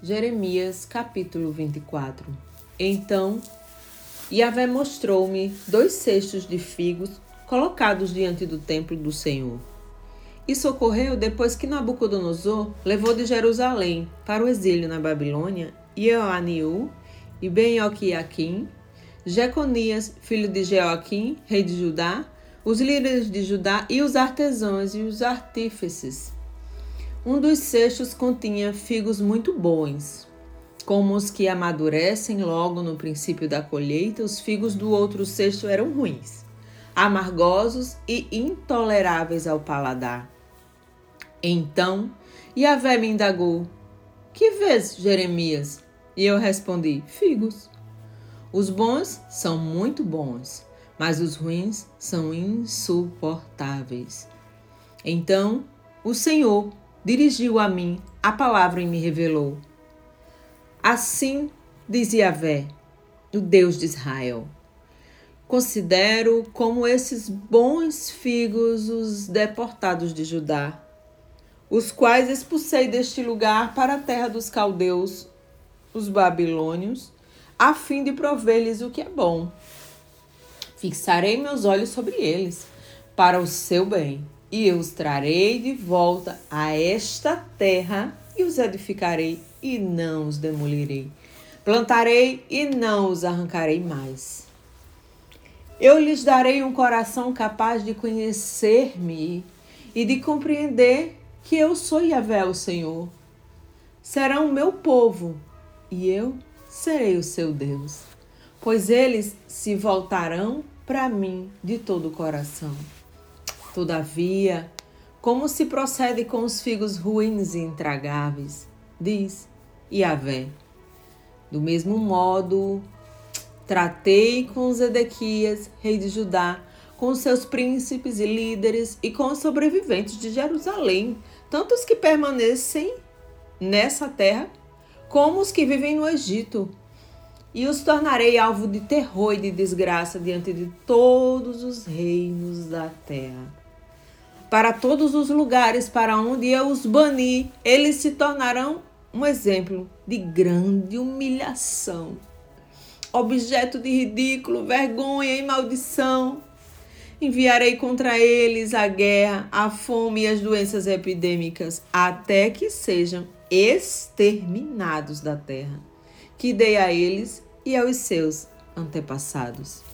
Jeremias capítulo 24 Então Yahvé mostrou-me dois cestos de figos colocados diante do templo do Senhor. Isso ocorreu depois que Nabucodonosor levou de Jerusalém para o exílio na Babilônia Ioaniu e Ben-Oquiaquim, Jeconias, filho de Jeoaquim, rei de Judá, os líderes de Judá e os artesãos e os artífices. Um dos cestos continha figos muito bons. Como os que amadurecem logo no princípio da colheita, os figos do outro cesto eram ruins, amargosos e intoleráveis ao paladar. Então Yahvé me indagou: Que vês, Jeremias? E eu respondi: Figos. Os bons são muito bons, mas os ruins são insuportáveis. Então o Senhor dirigiu a mim a palavra e me revelou: Assim diz Yahvé, o Deus de Israel. Considero como esses bons figos os deportados de Judá, os quais expulsei deste lugar para a terra dos caldeus, os babilônios, a fim de prover-lhes o que é bom. Fixarei meus olhos sobre eles, para o seu bem, e eu os trarei de volta a esta terra e os edificarei e não os demolirei. Plantarei e não os arrancarei mais. Eu lhes darei um coração capaz de conhecer-me e de compreender que eu sou Yahvé, o Senhor. Serão o meu povo e eu serei o seu Deus, pois eles se voltarão para mim de todo o coração. Todavia, como se procede com os figos ruins e intragáveis? Diz Yahvé. Do mesmo modo, tratei com Zedequias, rei de Judá, com seus príncipes e líderes e com os sobreviventes de Jerusalém, tanto os que permanecem nessa terra, como os que vivem no Egito. E os tornarei alvo de terror e de desgraça diante de todos os reinos da terra. Para todos os lugares para onde eu os bani, eles se tornarão um exemplo de grande humilhação, objeto de ridículo, vergonha e maldição. Enviarei contra eles a guerra, a fome e as doenças epidêmicas, até que sejam exterminados da terra, que dei a eles e aos seus antepassados.